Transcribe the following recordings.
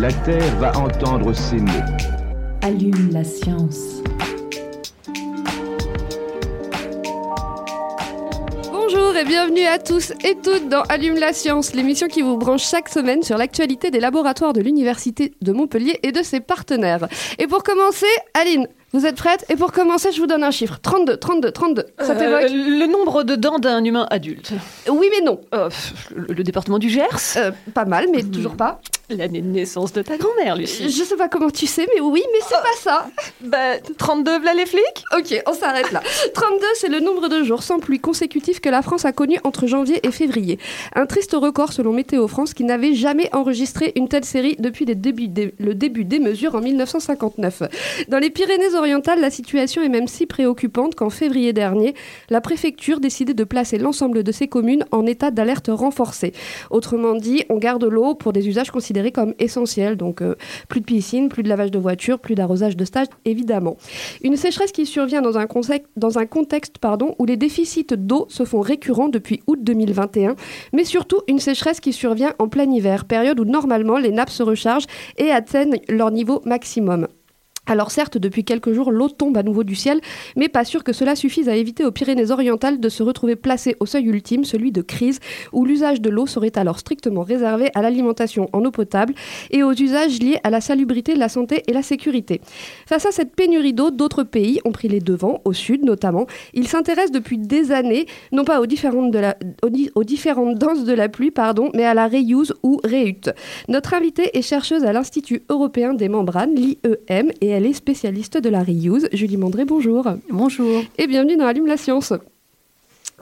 La Terre va entendre ces mots. Allume la science. Bonjour et bienvenue à tous et toutes dans Allume la science, l'émission qui vous branche chaque semaine sur l'actualité des laboratoires de l'Université de Montpellier et de ses partenaires. Et pour commencer, Aline, vous êtes prête Et pour commencer, je vous donne un chiffre. 32, 32, 32. Ça Euh, t'évoque? le nombre de dents d'un humain adulte. Oui mais non. Euh, le, le département du Gers? Euh, pas mal, mais toujours pas. L'année de naissance de ta grand-mère, Je Lucie. sais pas comment tu sais, mais oui, mais c'est pas ça. Bah, 32, v'là les flics? Ok, on s'arrête là. 32, c'est le nombre de jours sans pluie consécutifs que la France a connu entre janvier et février. Un triste record selon Météo France qui n'avait jamais enregistré une telle série depuis les débuts des- le début des mesures en 1959. Dans les Pyrénées-Orientales, la situation est même si préoccupante qu'en février dernier, la préfecture décidait de placer l'ensemble de ces communes en état d'alerte renforcée. Autrement dit, on garde l'eau pour des usages considérés comme essentiels, donc euh, plus de piscine, plus de lavage de voiture, plus d'arrosage de stage, évidemment. Une sécheresse qui survient dans un, contexte où les déficits d'eau se font récurrents depuis août 2021, mais surtout une sécheresse qui survient en plein hiver, période où normalement les nappes se rechargent et atteignent leur niveau maximum. Alors certes, depuis quelques jours, l'eau tombe à nouveau du ciel, mais pas sûr que cela suffise à éviter aux Pyrénées-Orientales de se retrouver placées au seuil ultime, celui de crise, où l'usage de l'eau serait alors strictement réservé à l'alimentation en eau potable et aux usages liés à la salubrité, la santé et la sécurité. Face à cette pénurie d'eau, d'autres pays ont pris les devants, au sud notamment. Ils s'intéressent depuis des années, non pas aux différentes, danses de la pluie, pardon, mais à la reuse ou réhute. Notre invitée est chercheuse à l'Institut européen des membranes, l'IEM, et elle est spécialiste de la reuse. Julie Mandré, bonjour. Bonjour. Et bienvenue dans Allume la science.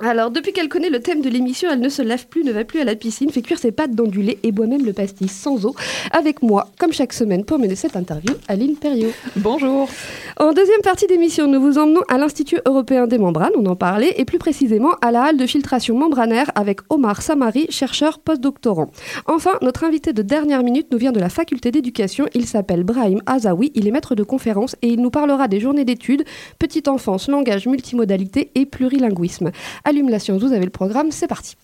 Alors, depuis qu'elle connaît le thème de l'émission, elle ne se lave plus, ne va plus à la piscine, fait cuire ses pâtes dans du lait et boit même le pastis sans eau. Avec moi, comme chaque semaine, pour mener cette interview, Aline Perriot. Bonjour. En deuxième partie d'émission, nous vous emmenons à l'Institut européen des membranes, on en parlait, et plus précisément à la halle de filtration membranaire avec Omar Samari, chercheur postdoctorant. Enfin, notre invité de dernière minute nous vient de la faculté d'éducation. Il s'appelle Brahim Azawi, il est maître de conférence et il nous parlera des journées d'études, petite enfance, langage, multimodalité et plurilinguisme. Allume la science, vous avez le programme, c'est parti.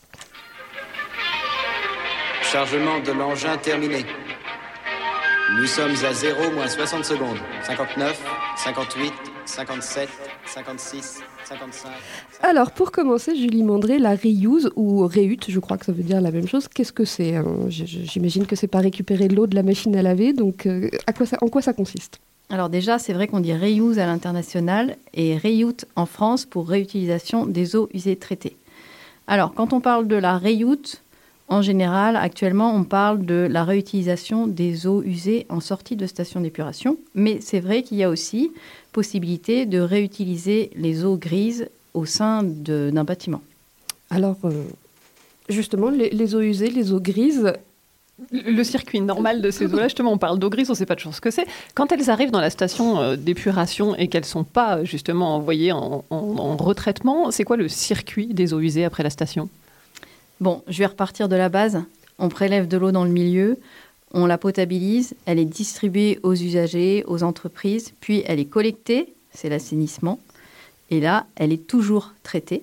Chargement de l'engin terminé. Nous sommes à 0 moins 60 secondes. 59, 58, 57, 56, 55. Alors, pour commencer, Julie Mandré, la reuse ou réhute, je crois que ça veut dire la même chose. Qu'est-ce que c'est hein? J'imagine que c'est pas récupérer l'eau de la machine à laver, donc euh, à quoi ça, en quoi ça consiste? Alors déjà, c'est vrai qu'on dit reuse à l'international et reute en France pour réutilisation des eaux usées traitées. Alors, quand on parle de la reute, en général, actuellement, on parle de la réutilisation des eaux usées en sortie de station d'épuration. Mais c'est vrai qu'il y a aussi possibilité de réutiliser les eaux grises au sein d'un bâtiment. Alors, euh, justement, les eaux usées, les eaux grises, Le circuit normal de ces eaux-là, justement, on parle d'eau grise, on ne sait pas toujours ce que c'est. Quand elles arrivent dans la station euh, d'épuration et qu'elles ne sont pas justement envoyées en, en- en retraitement, c'est quoi le circuit des eaux usées après la station? Bon, je vais repartir de la base. On prélève de l'eau dans le milieu, on la potabilise, elle est distribuée aux usagers, aux entreprises, puis elle est collectée, c'est l'assainissement. Et là, elle est toujours traitée.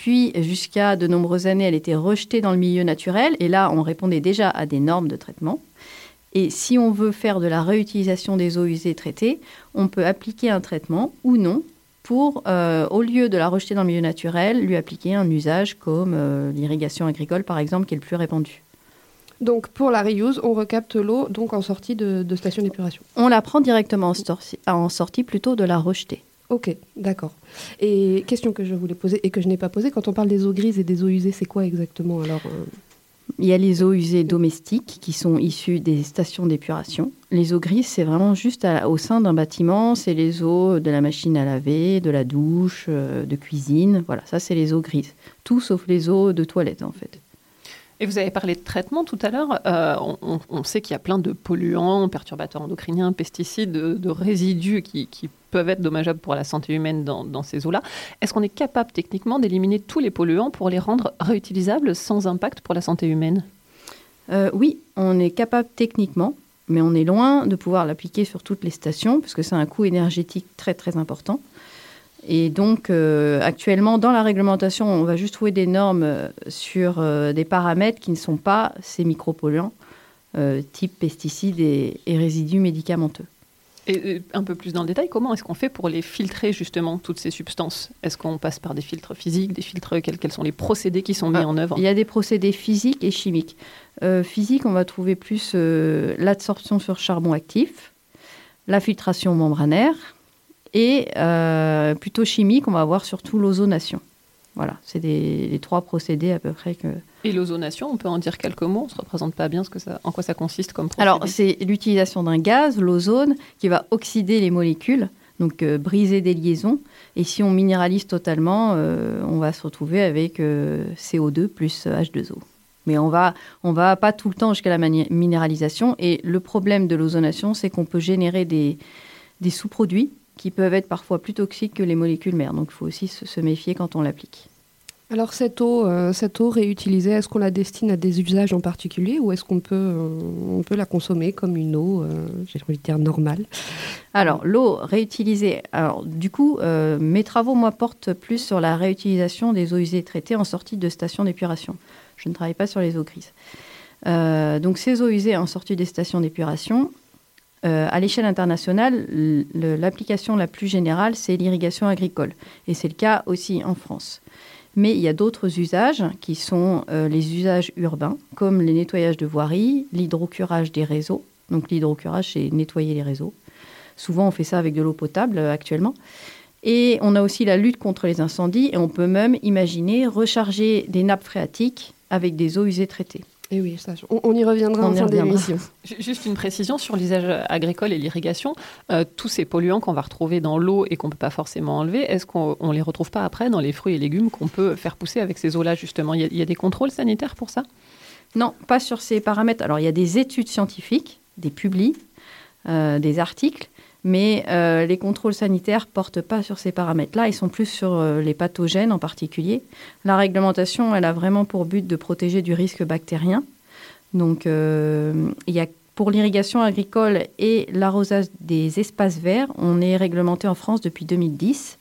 Puis, jusqu'à de nombreuses années, elle était rejetée dans le milieu naturel. Et là, on répondait déjà à des normes de traitement. Et si on veut faire de la réutilisation des eaux usées traitées, on peut appliquer un traitement ou non pour, euh, au lieu de la rejeter dans le milieu naturel, lui appliquer un usage comme euh, l'irrigation agricole, par exemple, qui est le plus répandu. donc pour la reuse, on recapte l'eau donc en sortie de, de station d'épuration. On la prend directement en, sorti- en sortie plutôt de la rejeter. Ok, d'accord. Et question que je voulais poser et que je n'ai pas posée, quand on parle des eaux grises et des eaux usées, c'est quoi exactement alors euh, Il y a les eaux usées domestiques qui sont issues des stations d'épuration. Les eaux grises, c'est vraiment juste au sein d'un bâtiment. C'est les eaux de la machine à laver, de la douche, euh, de cuisine. Voilà, ça, c'est les eaux grises. Tout sauf les eaux de toilette, en fait. Et vous avez parlé de traitement tout à l'heure. Euh, on, sait qu'il y a plein de polluants, perturbateurs endocriniens, pesticides, de, résidus qui, peuvent être dommageables pour la santé humaine dans, dans ces eaux-là. Est-ce qu'on est capable techniquement d'éliminer tous les polluants pour les rendre réutilisables sans impact pour la santé humaine? Euh, oui, on est capable techniquement, mais on est loin de pouvoir l'appliquer sur toutes les stations, puisque c'est un coût énergétique très très important. Et donc, euh, actuellement, dans la réglementation, on va juste trouver des normes euh, sur euh, des paramètres qui ne sont pas ces micropolluants, euh, type pesticides et, et résidus médicamenteux. Et un peu plus dans le détail, comment est-ce qu'on fait pour les filtrer justement toutes ces substances? Est-ce qu'on passe par des filtres physiques, des filtres quels, quels sont les procédés qui sont mis Ah, en œuvre? Il y a des procédés physiques et chimiques. Physique, on va trouver plus l'absorption sur charbon actif, la filtration membranaire, et euh, plutôt chimique, on va avoir surtout l'ozonation. Voilà, c'est les trois procédés à peu près que. Et l'ozonation, on peut en dire quelques mots On ne se représente pas bien ce que ça, en quoi ça consiste comme procédé. Alors, c'est l'utilisation d'un gaz, l'ozone, qui va oxyder les molécules, donc euh, briser des liaisons. Et si on minéralise totalement, euh, on va se retrouver avec euh, CO2 plus H2O. Mais on va, on va pas tout le temps jusqu'à la minéralisation. Et le problème de l'ozonation, c'est qu'on peut générer des, des sous-produits qui peuvent être parfois plus toxiques que les molécules mères. Donc, il faut aussi se, se méfier quand on l'applique. Alors cette eau, euh, cette eau réutilisée, est-ce qu'on la destine à des usages en particulier ou est-ce qu'on peut, euh, on peut la consommer comme une eau, euh, j'ai envie de dire normale? Alors, l'eau réutilisée. Alors, du coup, mes travaux, moi, portent plus sur la réutilisation des eaux usées traitées en sortie de stations d'épuration. Je ne travaille pas sur les eaux grises. Donc, ces eaux usées en sortie des stations d'épuration, euh, à l'échelle internationale, l'application la plus générale, c'est l'irrigation agricole. Et c'est le cas aussi en France. Mais il y a d'autres usages qui sont euh, les usages urbains, comme les nettoyages de voiries, l'hydrocurage des réseaux. Donc, l'hydrocurage, c'est nettoyer les réseaux. Souvent, on fait ça avec de l'eau potable euh, actuellement. Et on a aussi la lutte contre les incendies et on peut même imaginer recharger des nappes phréatiques avec des eaux usées traitées. Et oui, ça, on, on y reviendra On en y fin d'émission. Ju- Juste une précision sur l'usage agricole et l'irrigation. Euh, tous ces polluants qu'on va retrouver dans l'eau et qu'on ne peut pas forcément enlever, est-ce qu'on ne les retrouve pas après dans les fruits et légumes qu'on peut faire pousser avec ces eaux-là, justement? Il y, a, il y a des contrôles sanitaires pour ça? Non, pas sur ces paramètres. Alors, il y a des études scientifiques, des publis, euh, des articles, mais euh, les contrôles sanitaires portent pas sur ces paramètres-là. Ils sont plus sur euh, les pathogènes en particulier. La réglementation, elle a vraiment pour but de protéger du risque bactérien. Donc, euh, y a pour l'irrigation agricole et l'arrosage des espaces verts, on est réglementé en France depuis 2010.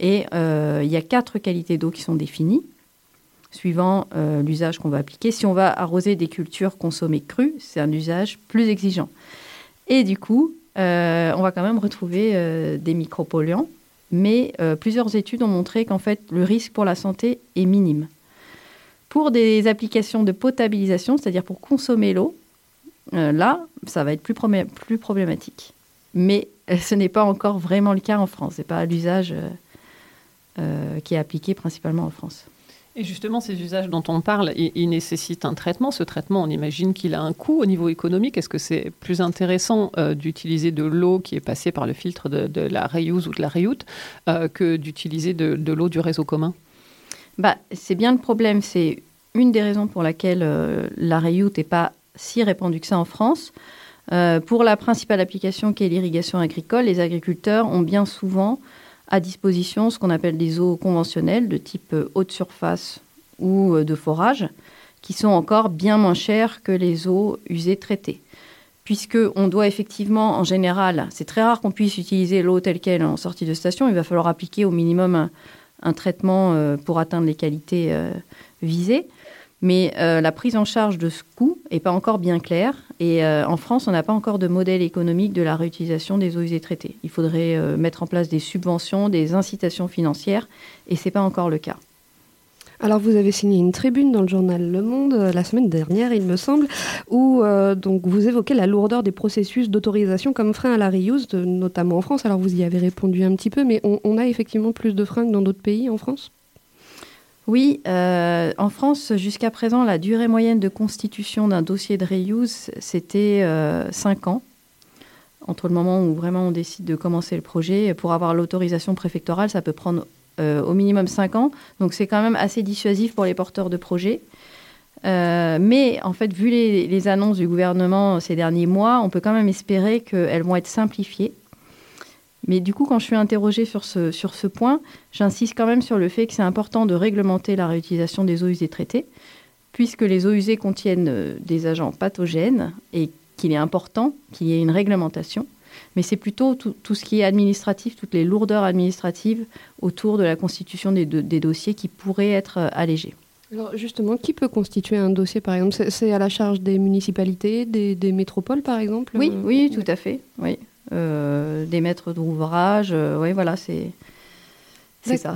Et il y a quatre qualités d'eau qui sont définies suivant l'usage qu'on va appliquer. Si on va arroser des cultures consommées crues, c'est un usage plus exigeant. Et du coup, on va quand même retrouver euh, des micropolluants, mais euh, plusieurs études ont montré qu'en fait, le risque pour la santé est minime. Pour des applications de potabilisation, c'est-à-dire pour consommer l'eau, euh, là, ça va être plus, problématique. Mais euh, ce n'est pas encore vraiment le cas en France. Ce n'est pas l'usage euh, euh, qui est appliqué principalement en France. Et justement, ces usages dont on parle, ils, nécessitent un traitement. Ce traitement, on imagine qu'il a un coût au niveau économique. Est-ce que c'est plus intéressant euh, d'utiliser de l'eau qui est passée par le filtre de, la reuse ou de la reute euh, que d'utiliser de, l'eau du réseau commun? Bah, c'est bien le problème. C'est une des raisons pour laquelle euh, la reuse n'est pas si répandue que ça en France. Pour la principale application qui est l'irrigation agricole, les agriculteurs ont bien souvent à disposition ce qu'on appelle des eaux conventionnelles de type euh, haute surface ou euh, de forage, qui sont encore bien moins chères que les eaux usées traitées. Puisque on doit effectivement, en général, c'est très rare qu'on puisse utiliser l'eau telle qu'elle en sortie de station. Il va falloir appliquer au minimum un, traitement euh, pour atteindre les qualités visées. Mais euh, la prise en charge de ce coût n'est pas encore bien claire. Et euh, en France, on n'a pas encore de modèle économique de la réutilisation des eaux usées traitées. Il faudrait euh, mettre en place des subventions, des incitations financières, et ce n'est pas encore le cas. Alors vous avez signé une tribune dans le journal Le Monde la semaine dernière, il me semble, où donc vous évoquez la lourdeur des processus d'autorisation comme frein à la reuse, notamment en France. Alors vous y avez répondu un petit peu, mais on a effectivement plus de freins que dans d'autres pays en France? Oui, euh, en France, jusqu'à présent, la durée moyenne de constitution d'un dossier de reuse, c'était 5 ans. Entre le moment où vraiment on décide de commencer le projet, pour avoir l'autorisation préfectorale, ça peut prendre euh, au minimum 5 ans. Donc c'est quand même assez dissuasif pour les porteurs de projets. Euh, mais en fait, vu les, les annonces du gouvernement ces derniers mois, on peut quand même espérer qu'elles vont être simplifiées. Mais du coup, quand je suis interrogée sur ce, sur ce point, j'insiste quand même sur le fait que c'est important de réglementer la réutilisation des eaux usées traitées, puisque les eaux usées contiennent euh, des agents pathogènes et qu'il est important qu'il y ait une réglementation. Mais c'est plutôt tout, tout ce qui est administratif, toutes les lourdeurs administratives autour de la constitution des, des dossiers qui pourraient être euh, allégées. Alors justement, qui peut constituer un dossier par exemple? C'est- C'est à la charge des municipalités, des, des métropoles par exemple? Oui, Euh, oui, tout à fait. Oui. Euh, des maîtres d'ouvrage, euh, oui, voilà, c'est c'est ça.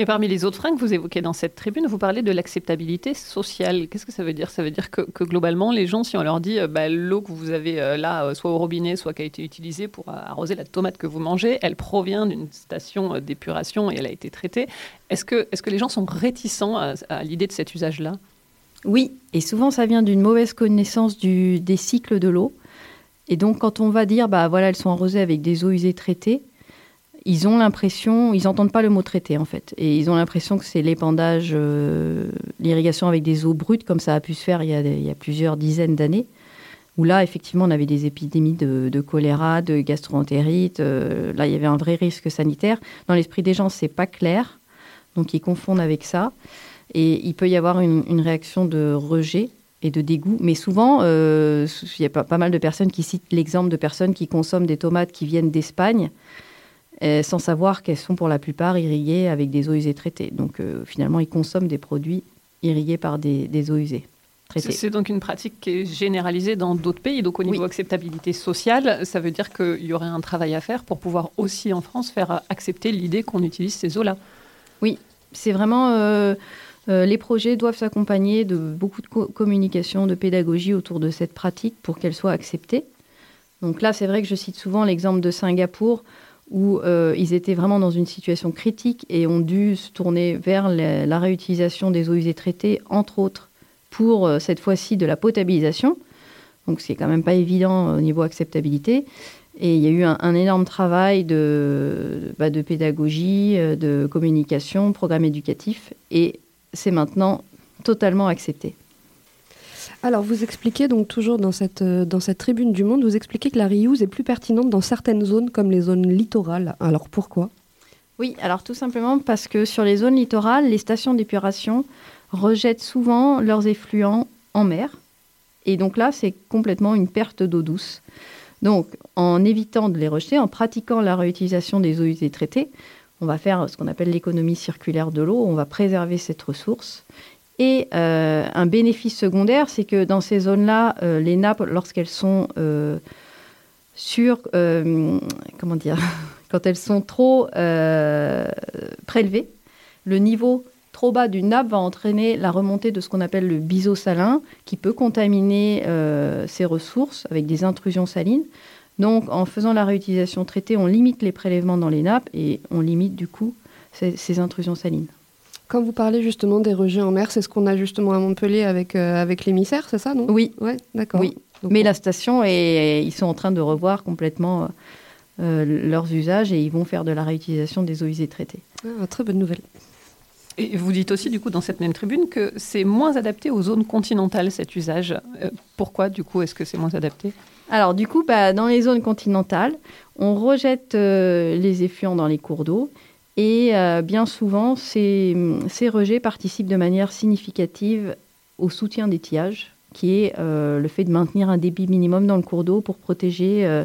Et parmi les autres freins que vous évoquez dans cette tribune, vous parlez de l'acceptabilité sociale. Qu'est-ce que ça veut dire? Ça veut dire que, que globalement, les gens, si on leur dit euh, bah, l'eau que vous avez euh, là, euh, soit au robinet, soit qui a été utilisée pour euh, arroser la tomate que vous mangez, elle provient d'une station euh, d'épuration et elle a été traitée. Est-ce que, est que les gens sont réticents à, à l'idée de cet usage-là? Oui, et souvent ça vient d'une mauvaise connaissance du, des cycles de l'eau. Et donc quand on va dire, bah voilà, elles sont arrosées avec des eaux usées traitées, ils ont l'impression, ils n'entendent pas le mot traité en fait, et ils ont l'impression que c'est l'épandage, euh, l'irrigation avec des eaux brutes, comme ça a pu se faire il y a, plusieurs dizaines d'années, où là effectivement on avait des épidémies de, choléra, de gastroentérite, euh, là il y avait un vrai risque sanitaire. Dans l'esprit des gens, c'est pas clair, donc ils confondent avec ça. Et il peut y avoir une réaction de rejet et de dégoût. Mais souvent, euh, il y a pas, pas mal de personnes qui citent l'exemple de personnes qui consomment des tomates qui viennent d'Espagne euh, sans savoir qu'elles sont pour la plupart irriguées avec des eaux usées traitées. Donc euh, finalement, ils consomment des produits irrigués par des, des eaux usées traitées. c'est donc une pratique qui est généralisée dans d'autres pays. Donc au niveau Oui. acceptabilité sociale, ça veut dire qu'il y aurait un travail à faire pour pouvoir aussi en France faire accepter l'idée qu'on utilise ces eaux-là. C'est vraiment... euh, les projets doivent s'accompagner de beaucoup de co- communication, de pédagogie autour de cette pratique pour qu'elle soit acceptée. Donc là, c'est vrai que je cite souvent l'exemple de Singapour où euh, ils étaient vraiment dans une situation critique et ont dû se tourner vers la, réutilisation des eaux usées traitées, entre autres, pour euh, cette fois-ci de la potabilisation. Donc c'est quand même pas évident au niveau acceptabilité. Et il y a eu un, énorme travail de, bah, de pédagogie, de communication, programme éducatif, et c'est maintenant totalement accepté. Alors vous expliquez donc toujours dans cette, euh, dans cette tribune du monde, vous expliquez que la reuse est plus pertinente dans certaines zones comme les zones littorales. Alors pourquoi? Oui, alors tout simplement parce que sur les zones littorales, les stations d'épuration rejettent souvent leurs effluents en mer. Et donc là, c'est complètement une perte d'eau douce. Donc, en évitant de les rejeter, en pratiquant la réutilisation des eaux usées traitées, on va faire ce qu'on appelle l'économie circulaire de l'eau, on va préserver cette ressource. Et euh, un bénéfice secondaire, c'est que dans ces zones-là, euh, les nappes, lorsqu'elles sont euh, sur, comment dire, quand elles sont trop prélevées, le niveau trop bas d'une nappe va entraîner la remontée de ce qu'on appelle le biseau salin, qui peut contaminer ces ressources avec des intrusions salines. Donc, en faisant la réutilisation traitée, on limite les prélèvements dans les nappes et on limite du coup ces, ces intrusions salines. Quand vous parlez justement des rejets en mer, c'est ce qu'on a justement à Montpellier avec, euh, avec l'émissaire, c'est ça, non? Oui, Ouais, d'accord. Oui. Donc, mais on- la station, est, ils sont en train de revoir complètement euh, euh, leurs usages et ils vont faire de la réutilisation des eaux usées traitées. Ah, très bonne nouvelle. Et vous dites aussi, du coup, dans cette même tribune, que c'est moins adapté aux zones continentales, cet usage. Euh, pourquoi, du coup, est-ce que c'est moins adapté? Alors du coup, bah, dans les zones continentales, on rejette euh, les effluents dans les cours d'eau et euh, bien souvent, ces, rejets participent de manière significative au soutien des qui est euh, le fait de maintenir un débit minimum dans le cours d'eau pour protéger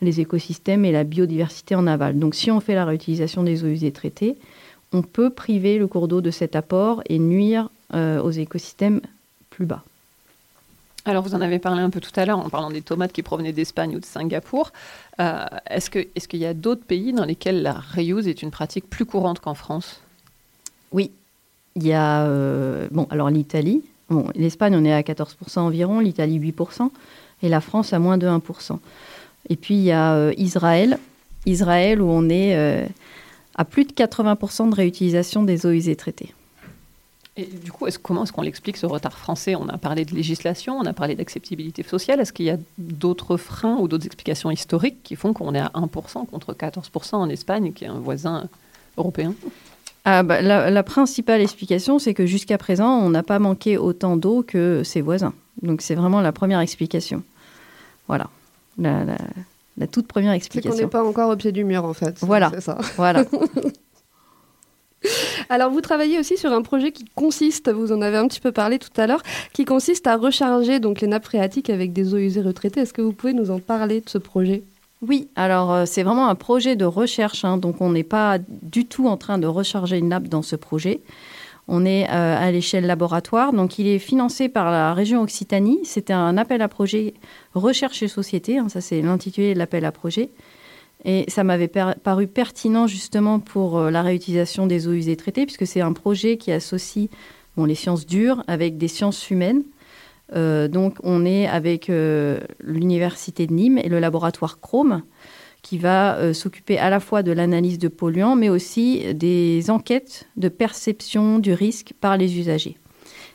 les écosystèmes et la biodiversité en aval. Donc si on fait la réutilisation des eaux usées traitées, on peut priver le cours d'eau de cet apport et nuire aux écosystèmes plus bas. Alors, vous en avez parlé un peu tout à l'heure en parlant des tomates qui provenaient d'Espagne ou de Singapour. Euh, est-ce qu'il y a d'autres pays dans lesquels la reuse est une pratique plus courante qu'en France? Oui, il y a euh, bon alors l'Italie, l'Espagne on est à 14% environ, l'Italie 8% et la France à moins de 1%. Et puis il y a euh, Israël, Israël où on est à plus de 80% de réutilisation des eaux usées traitées. Et du coup, comment est-ce qu'on l'explique ce retard français? On a parlé de législation, on a parlé d'acceptabilité sociale. Est-ce qu'il y a d'autres freins ou d'autres explications historiques qui font qu'on est à 1% contre 14% en Espagne, qui est un voisin européen? Ah, bah, la, la principale explication, c'est que jusqu'à présent, on n'a pas manqué autant d'eau que ses voisins. Donc c'est vraiment la première explication. Voilà, la, la- la toute première C'est qu'on n'est explication. pas encore au pied du mur, en fait. Voilà. C'est ça. Voilà. Alors, vous travaillez aussi sur un projet qui consiste, vous en avez un petit peu parlé tout à l'heure, qui consiste à recharger donc les nappes phréatiques avec des eaux usées retraitées. Est-ce que vous pouvez nous en parler de ce projet? Oui, alors euh, c'est vraiment un projet de recherche, hein, donc on n'est pas du tout en train de recharger une nappe dans ce projet. On est euh, à l'échelle laboratoire, donc il est financé par la région Occitanie. C'était un appel à projet recherche et société, hein, ça c'est l'intitulé de l'appel à projet. Et ça m'avait paru pertinent justement pour euh, la réutilisation des eaux usées traitées, puisque c'est un projet qui associe les sciences dures avec des sciences humaines. Euh, donc on est avec euh, l'université de Nîmes et le laboratoire Chrome qui va s'occuper à la fois de l'analyse de polluants mais aussi des enquêtes de perception du risque par les usagers.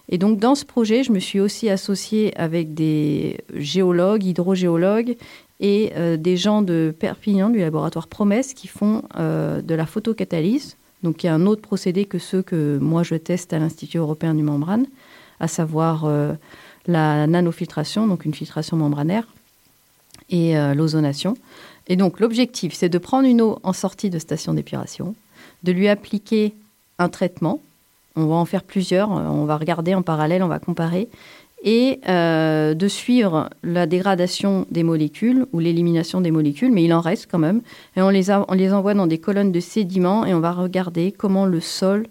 Et donc dans ce projet, je me suis aussi associée avec des géologues, hydrogéologues et euh, des gens de Perpignan du laboratoire Promesse qui font euh, de la photocatalyse, donc qui est un autre procédé que ceux que moi je teste à l'Institut européen du membrane, à savoir euh, la nanofiltration, donc une filtration membranaire, et l'ozonation. Et donc l'objectif, c'est de prendre une eau en sortie de station d'épuration, de lui appliquer un traitement. On va en faire plusieurs, on va regarder en parallèle, on va comparer, et euh, de suivre la dégradation des molécules ou l'élimination des molécules, mais il en reste quand même. Et on les, envoie dans des colonnes de sédiments et on va regarder comment le sol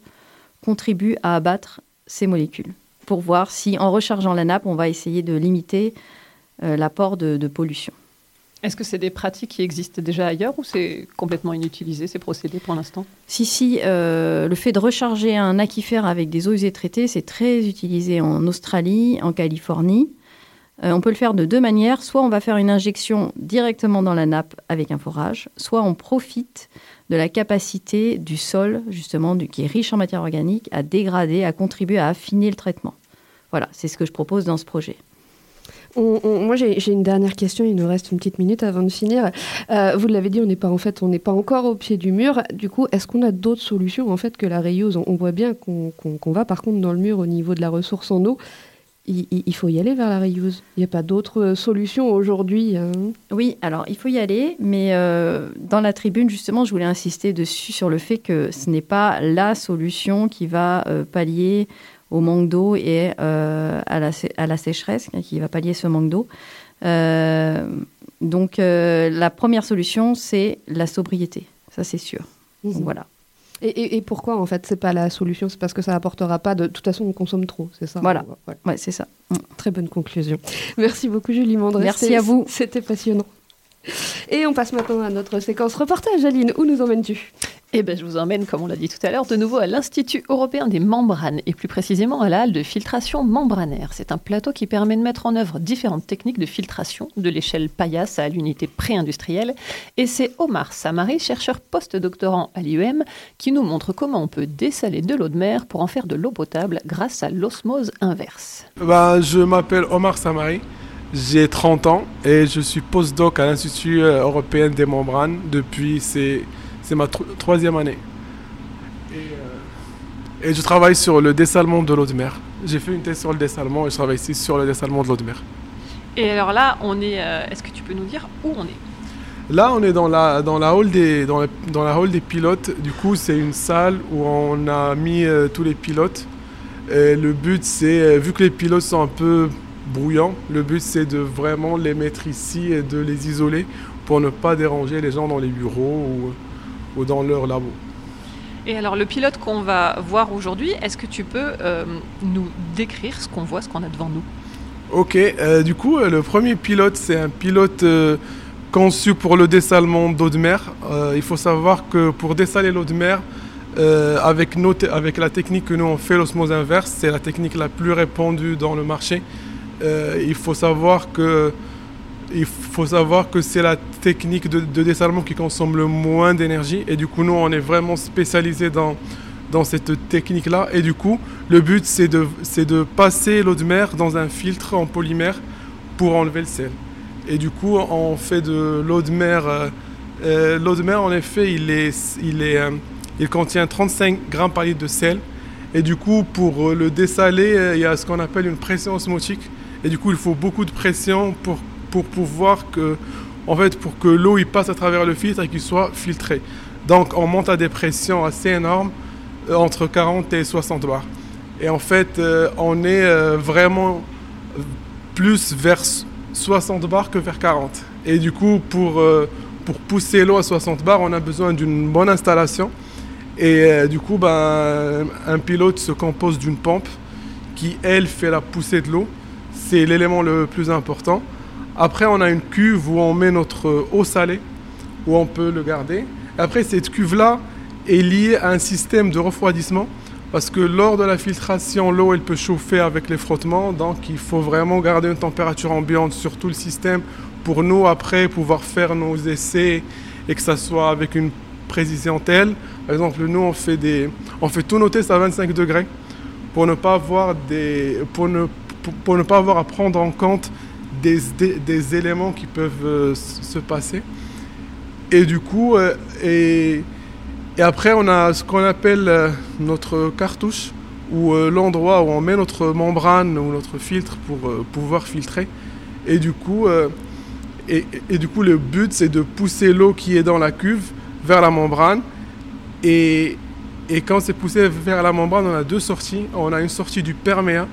contribue à abattre ces molécules pour voir si, en rechargeant la nappe, on va essayer de limiter euh, l'apport de pollution. Est-ce que c'est des pratiques qui existent déjà ailleurs ou c'est complètement inutilisé ces procédés pour l'instant? Si, si, euh, le fait de recharger un aquifère avec des eaux usées traitées, c'est très utilisé en Australie, en Californie. Euh, on peut le faire de deux manières. Soit on va faire une injection directement dans la nappe avec un forage, soit on profite de la capacité du sol, justement, qui est riche en matière organique, à dégrader, à contribuer à affiner le traitement. Voilà, c'est ce que je propose dans ce projet. Moi, j'ai une dernière question. Il nous reste une petite minute avant de finir. Euh, vous l'avez dit, on n'est pas en fait, on n'est pas encore au pied du mur. Du coup, est-ce qu'on a d'autres solutions en fait que la reuse on, voit bien qu'on va par contre dans le mur au niveau de la ressource en eau. Il, faut y aller vers la reuse. Il n'y a pas d'autres euh, solutions aujourd'hui. hein? Oui, alors il faut y aller, mais euh, dans la tribune, justement, je voulais insister dessus sur le fait que ce n'est pas la solution qui va pallier au manque d'eau et euh, à, la, à la sécheresse, hein, qui va pallier ce manque d'eau. Euh, donc euh, la première solution, c'est la sobriété, ça c'est sûr. Donc, Mhm. Voilà. Et, et- et pourquoi en fait c'est pas la solution? C'est parce que ça apportera pas de. De toute façon, on consomme trop, c'est ça? Voilà. Ouais. Ouais, c'est ça. Mm. Très bonne conclusion. Merci beaucoup Julie Mandré. Merci à vous. C'était passionnant. Et on passe maintenant à notre séquence reportage. Aline, où nous emmènes-tu? Eh ben, je vous emmène, comme on l'a dit tout à l'heure, de nouveau à l'Institut européen des membranes et plus précisément à la halle de filtration membranaire. C'est un plateau qui permet de mettre en œuvre différentes techniques de filtration, de l'échelle paillasse à l'unité pré-industrielle. Et c'est Omar Samari, chercheur post-doctorant à l'IEM, qui nous montre comment on peut dessaler de l'eau de mer pour en faire de l'eau potable grâce à l'osmose inverse. Bah, je m'appelle Omar Samari, j'ai 30 ans et je suis postdoc à l'Institut euh, européen des membranes depuis, c'est, c'est ma tro- troisième année. Et, euh, et je travaille sur le dessalement de l'eau de mer. J'ai fait une thèse sur le dessalement et je travaille ici sur le dessalement de l'eau de mer. Et alors là, on est. euh, Est-ce que tu peux nous dire où on est? Là, on est dans la, dans la, hall, des, dans la, dans la hall des pilotes. Du coup, c'est une salle où on a mis euh, tous les pilotes. Et le but, c'est, vu que les pilotes sont un peu brouillants, le but, c'est de vraiment les mettre ici et de les isoler pour ne pas déranger les gens dans les bureaux ou, ou dans leur labo. Et alors, le pilote qu'on va voir aujourd'hui, est-ce que tu peux euh, nous décrire ce qu'on voit, ce qu'on a devant nous? Ok, euh, du coup, euh, le premier pilote, c'est un pilote euh, conçu pour le dessalement d'eau de mer. Il faut savoir que pour dessaler l'eau de mer, avec, nos avec la technique que nous on fait, l'osmose inverse, c'est la technique la plus répandue dans le marché. Il faut savoir que il faut savoir que c'est la technique de, de dessalement qui consomme le moins d'énergie et du coup nous on est vraiment spécialisé dans, dans cette technique-là. Et du coup, le but, c'est de, de passer l'eau de mer dans un filtre en polymère pour enlever le sel. Et du coup, on fait de l'eau de mer. euh, euh, l'eau de mer, en effet, il est, il est, euh, Il contient 35 grammes par litre de sel. Et du coup, pour le dessaler, il y a ce qu'on appelle une pression osmotique. Et du coup, il faut beaucoup de pression pour, pour pouvoir que, l'eau il passe à travers le filtre et qu'il soit filtré. Donc, on monte à des pressions assez énormes, euh, entre 40 et 60 bars. Et en fait, euh, on est euh, vraiment plus vers 60 bars que vers 40. Et du coup, pour, pousser l'eau à 60 bars, on a besoin d'une bonne installation. Et du coup, ben, un pilote se compose d'une pompe qui, elle, fait la poussée de l'eau. C'est l'élément le plus important. Après, on a une cuve où on met notre eau salée, où on peut le garder. Après, cette cuve-là est liée à un système de refroidissement. Parce que lors de la filtration, l'eau, elle peut chauffer avec les frottements. Donc, il faut vraiment garder une température ambiante sur tout le système pour nous, après, pouvoir faire nos essais et que ça soit avec une précision telle. Par exemple, nous, on fait, des, on fait tous nos tests à 25 degrés pour ne pas avoir, des, pour ne, pour, pour ne pas avoir à prendre en compte des, des, éléments qui peuvent euh, se passer. Et du coup, euh, et, et après, on a ce qu'on appelle euh, notre cartouche, ou l'endroit où on met notre membrane ou notre filtre pour pouvoir filtrer. Et du coup, et, et du coup le but, c'est de pousser l'eau qui est dans la cuve vers la membrane. Et, et quand c'est poussé vers la membrane, on a deux sorties. On a une sortie du perméa,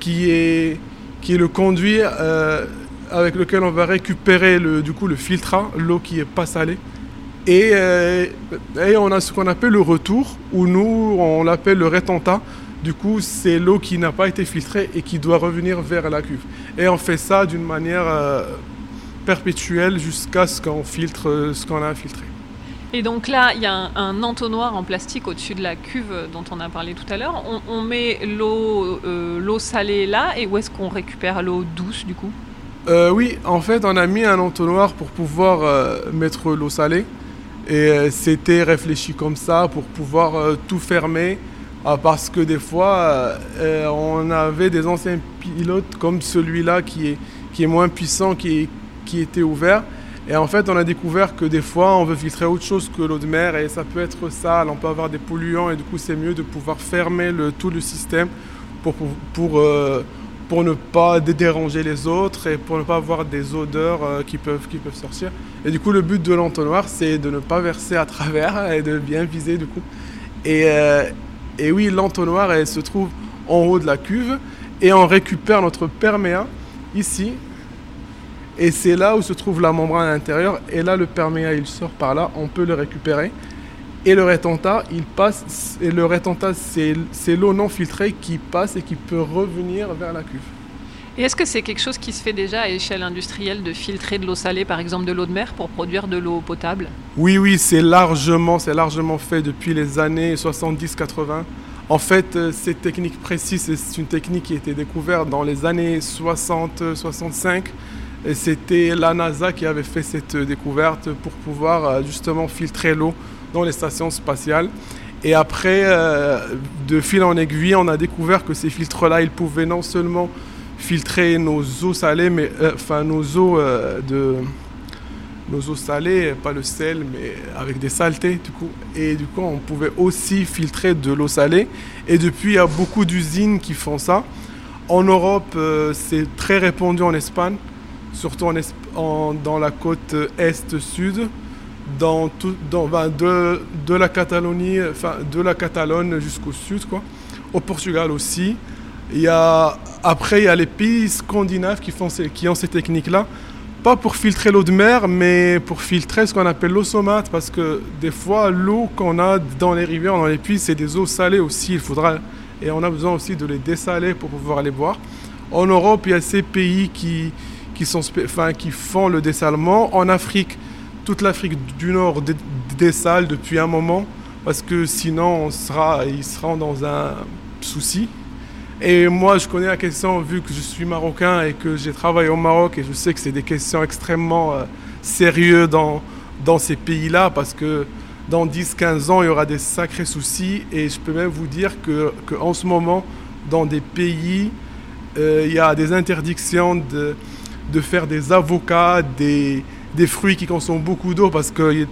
qui est, qui est le conduit euh, avec lequel on va récupérer le, du coup, le filtrat, l'eau qui est pas salée. Et, euh, et on a ce qu'on appelle le retour, où nous, on l'appelle le rétentat. Du coup, c'est l'eau qui n'a pas été filtrée et qui doit revenir vers la cuve. Et on fait ça d'une manière euh, perpétuelle jusqu'à ce qu'on filtre ce qu'on a filtré. Et donc là, il y a un, entonnoir en plastique au-dessus de la cuve dont on a parlé tout à l'heure. On, met l'eau euh, l'eau salée là, et où est-ce qu'on récupère l'eau douce du coup? Euh, oui, en fait, on a mis un entonnoir pour pouvoir euh, mettre l'eau salée. Et c'était réfléchi comme ça pour pouvoir tout fermer. Ah, parce que des fois, on avait des anciens pilotes comme celui-là qui est, qui est moins puissant, qui, qui était ouvert. Et en fait, on a découvert que des fois, on veut filtrer autre chose que l'eau de mer et ça peut être sale, on peut avoir des polluants et du coup, c'est mieux de pouvoir fermer le, tout le système pour, pour, pour, euh, ne pas dé- déranger les autres et pour ne pas avoir des odeurs euh, qui, peuvent, qui peuvent sortir. Et du coup, le but de l'entonnoir, c'est de ne pas verser à travers et de bien viser du coup. Et, euh, et oui, l'entonnoir, elle se trouve en haut de la cuve et on récupère notre perméa ici. Et c'est là où se trouve la membrane à l'intérieur. Et là, le perméa, il sort par là. On peut le récupérer. Et le rétentat, il passe. Et le rétentat, c'est l'eau non filtrée qui passe et qui peut revenir vers la cuve. Et est-ce que c'est quelque chose qui se fait déjà à échelle industrielle de filtrer de l'eau salée, par exemple de l'eau de mer, pour produire de l'eau potable? Oui, oui, c'est largement, c'est largement fait depuis les années 70-80. En fait, euh, cette technique précise, c'est une technique qui a été découverte dans les années 60-65. C'était la NASA qui avait fait cette découverte pour pouvoir euh, justement filtrer l'eau dans les stations spatiales. Et après, euh, de fil en aiguille, on a découvert que ces filtres-là, ils pouvaient non seulement filtrer nos eaux salées, mais euh, enfin nos eaux de nos eaux salées, pas le sel, mais avec des saletés du coup. Et du coup, on pouvait aussi filtrer de l'eau salée. Et depuis, il y a beaucoup d'usines qui font ça. En Europe, c'est très répandu en Espagne, surtout en en- dans la côte est-sud, dans dans, ben, de, de la Catalogne, de la Catalogne jusqu'au sud, quoi. Au Portugal aussi. Il y a, après, il y a les pays scandinaves qui, font ces- qui ont ces techniques-là. Pas pour filtrer l'eau de mer, mais pour filtrer ce qu'on appelle l'eau saumâtre. Parce que des fois, l'eau qu'on a dans les rivières, dans les puits, c'est des eaux salées aussi. Il faudra, et on a besoin aussi de les dessaler pour pouvoir les boire. En Europe, il y a ces pays qui, qui, font le dessalement. En Afrique, toute l'Afrique du Nord dessale depuis un moment. Parce que sinon, on sera, ils seront dans un souci. Et moi, je connais la question vu que je suis marocain et que j'ai travaillé au Maroc et je sais que c'est des questions extrêmement euh, sérieuses dans, dans ces pays-là parce que dans 10-15 ans, il y aura des sacrés soucis et je peux même vous dire que, que ce moment, dans des pays, euh, il y a des interdictions de, de faire des avocats, des, des fruits qui consomment beaucoup d'eau parce que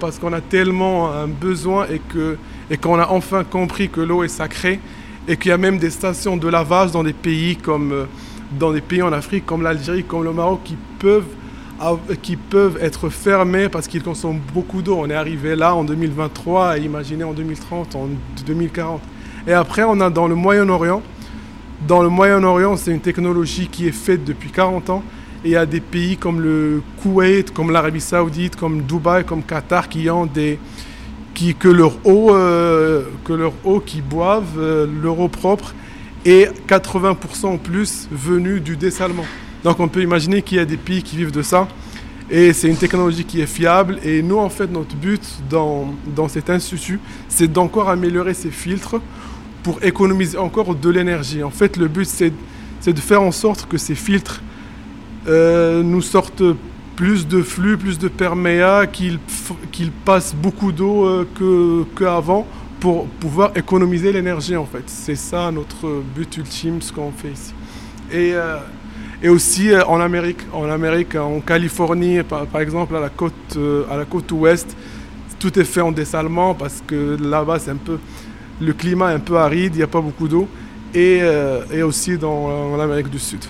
parce qu'on a tellement un besoin et que et qu'on a enfin compris que l'eau est sacrée et qu'il y a même des stations de lavage dans des pays comme euh, dans des pays en Afrique comme l'Algérie, comme le Maroc qui peuvent qui peuvent être fermés parce qu'ils consomment beaucoup d'eau. On est arrivé là en 2023 et imaginez en 2030, en 2040. Et après, on a dans le Moyen-Orient. Dans le Moyen-Orient, c'est une technologie qui est faite depuis 40 ans. Et a des pays comme le Koweït, comme l'Arabie Saoudite, comme Dubaï, comme Qatar qui ont des, qui, que leur eau, euh, que leur eau qui boivent, euh, leur eau propre, est 80% plus venue du dessalement. Donc on peut imaginer qu'il y a des pays qui vivent de ça. Et c'est une technologie qui est fiable. Et nous, en fait, notre but dans, dans cet institut, c'est d'encore améliorer ces filtres pour économiser encore de l'énergie. En fait, le but, c'est de faire en sorte que ces filtres euh, nous sortent plus de flux, plus de perméa, qu'ils passent beaucoup d'eau euh, qu'avant pour pouvoir économiser l'énergie en fait. C'est ça notre but ultime, ce qu'on fait ici. Et, euh, aussi en Amérique, en Amérique, en Californie par, exemple à la côte, à la côte ouest, tout est fait en dessalement parce que là-bas c'est un peu, le climat est un peu aride, il n'y a pas beaucoup d'eau. Et, et aussi dans l'Amérique du Sud.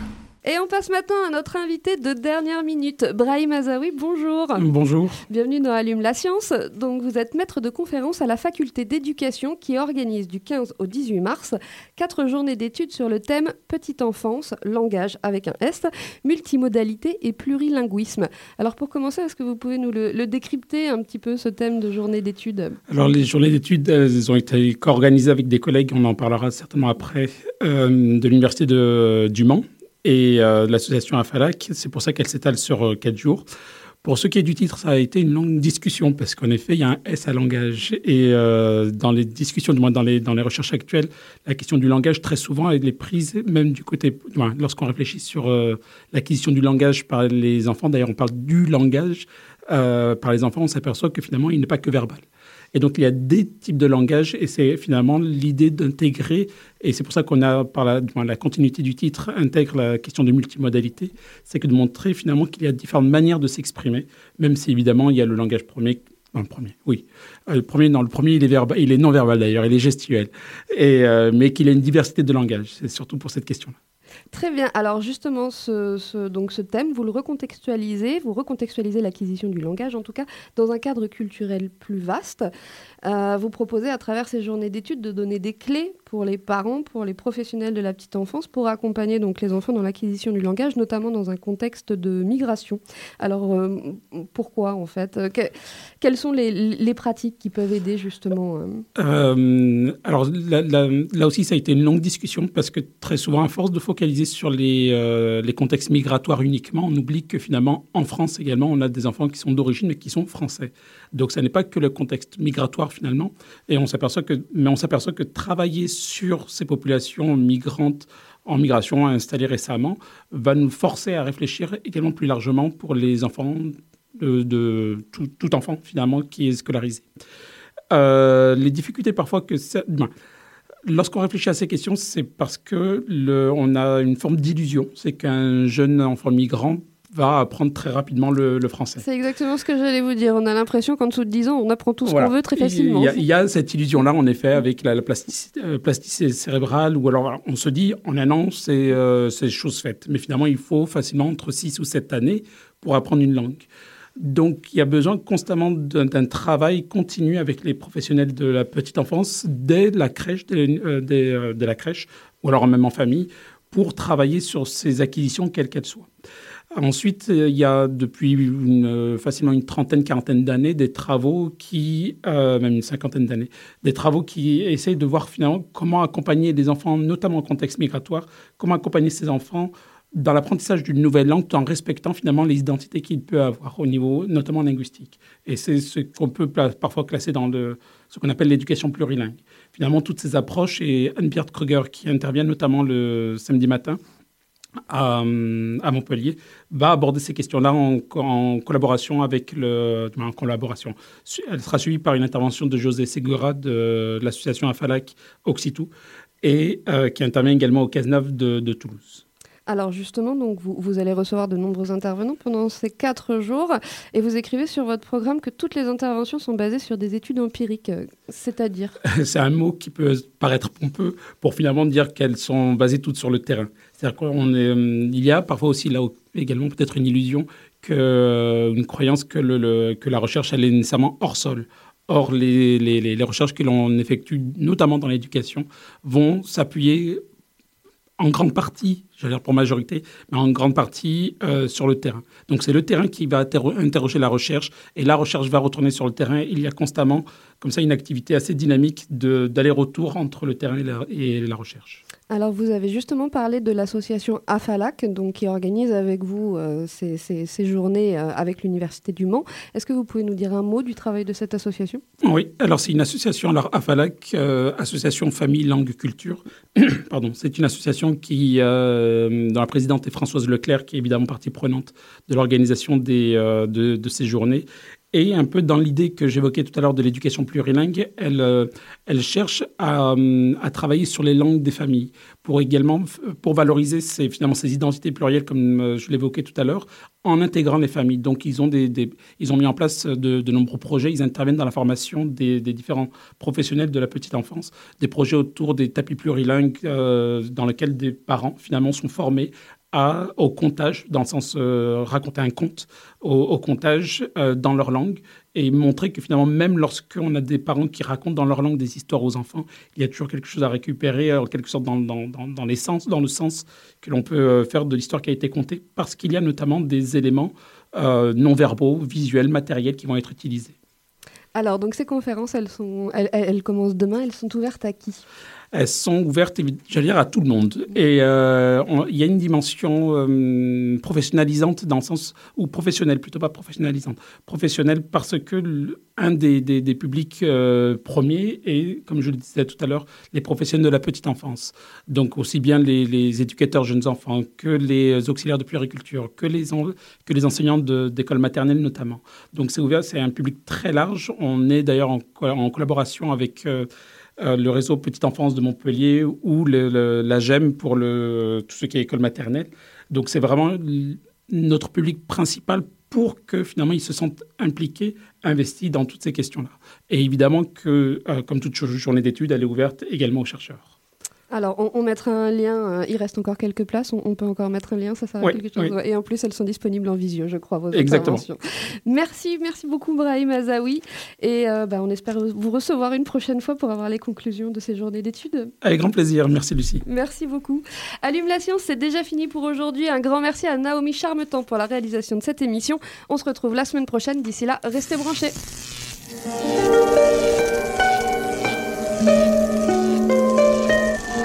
Et on passe maintenant à notre invité de dernière minute, Brahim Azaoui. Bonjour. Bonjour. Bienvenue dans Allume la science. Donc vous êtes maître de conférence à la faculté d'éducation qui organise du 15 au 18 mars quatre journées d'études sur le thème petite enfance, langage avec un S, multimodalité et plurilinguisme. Alors pour commencer, est-ce que vous pouvez nous le, décrypter un petit peu ce thème de journée d'études? Alors les journées d'études, elles ont été organisées avec des collègues, on en parlera certainement après, euh, de l'université du Mans et euh, l'association AFALAC. C'est pour ça qu'elle s'étale sur euh, quatre jours. Pour ce qui est du titre, ça a été une longue discussion parce qu'en effet, il y a un S à langage. Et euh, dans les discussions, du moins dans les, dans les recherches actuelles, la question du langage, très souvent, elle est prise même du côté. Lorsqu'on réfléchit sur l'acquisition du langage par les enfants, d'ailleurs, on parle du langage par les enfants, on s'aperçoit que finalement, il n'est pas que verbal. Et donc, il y a des types de langage et c'est finalement l'idée d'intégrer, et c'est pour ça qu'on a, par la, continuité du titre, intègre la question de multimodalité, c'est que de montrer finalement qu'il y a différentes manières de s'exprimer, même si évidemment, il y a le langage premier le premier, oui. Euh, le premier, non, le premier, il est, verbal, il est non verbal d'ailleurs, il est gestuel. Et, euh, mais qu'il a une diversité de langage. C'est surtout pour cette question-là. Très bien. Alors justement, ce, donc ce thème, vous le recontextualisez, vous recontextualisez l'acquisition du langage, en tout cas, dans un cadre culturel plus vaste. Euh, vous proposez à travers ces journées d'études de donner des clés pour les parents, pour les professionnels de la petite enfance, pour accompagner donc les enfants dans l'acquisition du langage, notamment dans un contexte de migration. Alors euh, pourquoi en fait? Quelles sont les, pratiques qui peuvent aider justement euh? Alors là, aussi, ça a été une longue discussion parce que très souvent, à force de focaliser sur les, les contextes migratoires uniquement, on oublie que finalement, en France également, on a des enfants qui sont d'origine mais qui sont français. Donc, ça n'est pas que le contexte migratoire finalement. Et on s'aperçoit que, mais on s'aperçoit que travailler sur ces populations migrantes en migration installées récemment va nous forcer à réfléchir également plus largement pour les enfants de, tout, enfant finalement qui est scolarisé. Euh, les difficultés parfois que ben, Lorsqu'on réfléchit à ces questions, c'est parce que on a une forme d'illusion. C'est qu'un jeune enfant migrant va apprendre très rapidement le, français. C'est exactement ce que j'allais vous dire. On a l'impression qu'en dessous de 10 ans, on apprend tout ce qu'on veut très facilement. Il y, a, cette illusion-là, en effet, avec la, plasticité, plasticité, cérébrale, ou alors on se dit, en un an, euh, c'est chose faite. Mais finalement, il faut facilement entre 6 ou 7 années pour apprendre une langue. Donc, il y a besoin constamment d'un travail continu avec les professionnels de la petite enfance dès la crèche, dès, euh, euh, de la crèche, ou alors même en famille, pour travailler sur ces acquisitions, quelles qu'elles soient. Ensuite, euh, il y a depuis euh, facilement une trentaine, quarantaine d'années des travaux qui, euh, même une cinquantaine d'années, des travaux qui essayent de voir finalement comment accompagner les enfants, notamment en contexte migratoire, comment accompagner ces enfants dans l'apprentissage d'une nouvelle langue tout en respectant finalement les identités qu'il peut avoir au niveau notamment linguistique. Et c'est ce qu'on peut parfois classer dans ce qu'on appelle l'éducation plurilingue. Finalement, toutes ces approches, et Anne-Pierre Kruger qui intervient notamment le samedi matin, à, Montpellier va aborder ces questions-là en, collaboration avec le. En collaboration. Elle sera suivie par une intervention de José Segura de, l'association Afalac Occitou et euh, qui intervient également au Cazeneuve de, de Toulouse. Alors justement, donc vous, vous, allez recevoir de nombreux intervenants pendant ces quatre jours et vous écrivez sur votre programme que toutes les interventions sont basées sur des études empiriques, euh, c'est-à-dire C'est un mot qui peut paraître pompeux pour finalement dire qu'elles sont basées toutes sur le terrain. C'est-à-dire euh, y a parfois aussi là également peut-être une illusion, que, euh, une croyance que, la recherche est nécessairement hors sol. Or, les recherches que l'on effectue, notamment dans l'éducation, vont s'appuyer en grande partie, veux dire pour majorité, mais en grande partie euh, sur le terrain. Donc c'est le terrain qui va interroger la recherche et la recherche va retourner sur le terrain. Il y a constamment comme ça une activité assez dynamique d'aller-retour entre le terrain et la recherche. Alors, vous avez justement parlé de l'association AFALAC, donc, qui organise avec vous euh, ces, journées euh, avec l'Université du Mans. Est-ce que vous pouvez nous dire un mot du travail de cette association? Oui, alors c'est une association, alors AFALAC, Association Famille, Langue, Culture. Pardon, c'est une association qui, dont la présidente est Françoise Leclerc, qui est évidemment partie prenante de l'organisation de, de ces journées et un peu dans l'idée que j'évoquais tout à l'heure de l'éducation plurilingue, elle, euh, cherche à, euh, à, travailler sur les langues des familles pour également pour valoriser ces, finalement ces identités plurielles, comme euh, je l'évoquais tout à l'heure, en intégrant les familles. Donc ils ont, mis en place de, nombreux projets, ils interviennent dans la formation des, différents professionnels de la petite enfance, des projets autour des tapis plurilingues dans lesquels des parents finalement sont formés au comptage, dans le sens euh, raconter un conte au, comptage euh, dans leur langue et montrer que finalement, même lorsqu'on a des parents qui racontent dans leur langue des histoires aux enfants, il y a toujours quelque chose à récupérer, en quelque sorte dans, dans, dans, les sens, dans le sens que l'on peut euh, faire de l'histoire qui a été contée, parce qu'il y a notamment des éléments non verbaux, visuels, matériels qui vont être utilisés. Alors, donc ces conférences, elles, sont, elles commencent demain, elles sont ouvertes à qui? Elles sont ouvertes, j'allais dire, à tout le monde. Et euh, il y a une dimension euh, professionnalisante dans le sens, ou professionnelle, plutôt pas professionnalisante, professionnelle parce que un des, des, publics euh, premiers est, comme je le disais tout à l'heure, les professionnels de la petite enfance. Donc aussi bien les, éducateurs jeunes enfants que les auxiliaires de puériculture, que les, que les enseignants d'école maternelle notamment. Donc c'est ouvert, c'est un public très large. On est d'ailleurs en, collaboration avec... Euh, le réseau Petite Enfance de Montpellier ou la GEM pour tout ce qui est école maternelle. Donc c'est vraiment notre public principal pour que finalement ils se sentent impliqués, investis dans toutes ces questions-là. Et évidemment que, euh, comme toute journée d'études, elle est ouverte également aux chercheurs. Alors, on, mettra un lien. Euh, il reste encore quelques places. On, peut encore mettre un lien. Ça sert à quelque chose. Et en plus, elles sont disponibles en visio, je crois. Vos Exactement. Merci, merci beaucoup, Brahim Azaoui. Et euh, bah, on espère vous recevoir une prochaine fois pour avoir les conclusions de ces journées d'études. Avec grand plaisir. Merci, Lucie. Merci beaucoup. Allume la science, c'est déjà fini pour aujourd'hui. Un grand merci à Naomi Charmetan pour la réalisation de cette émission. On se retrouve la semaine prochaine. D'ici là, restez branchés.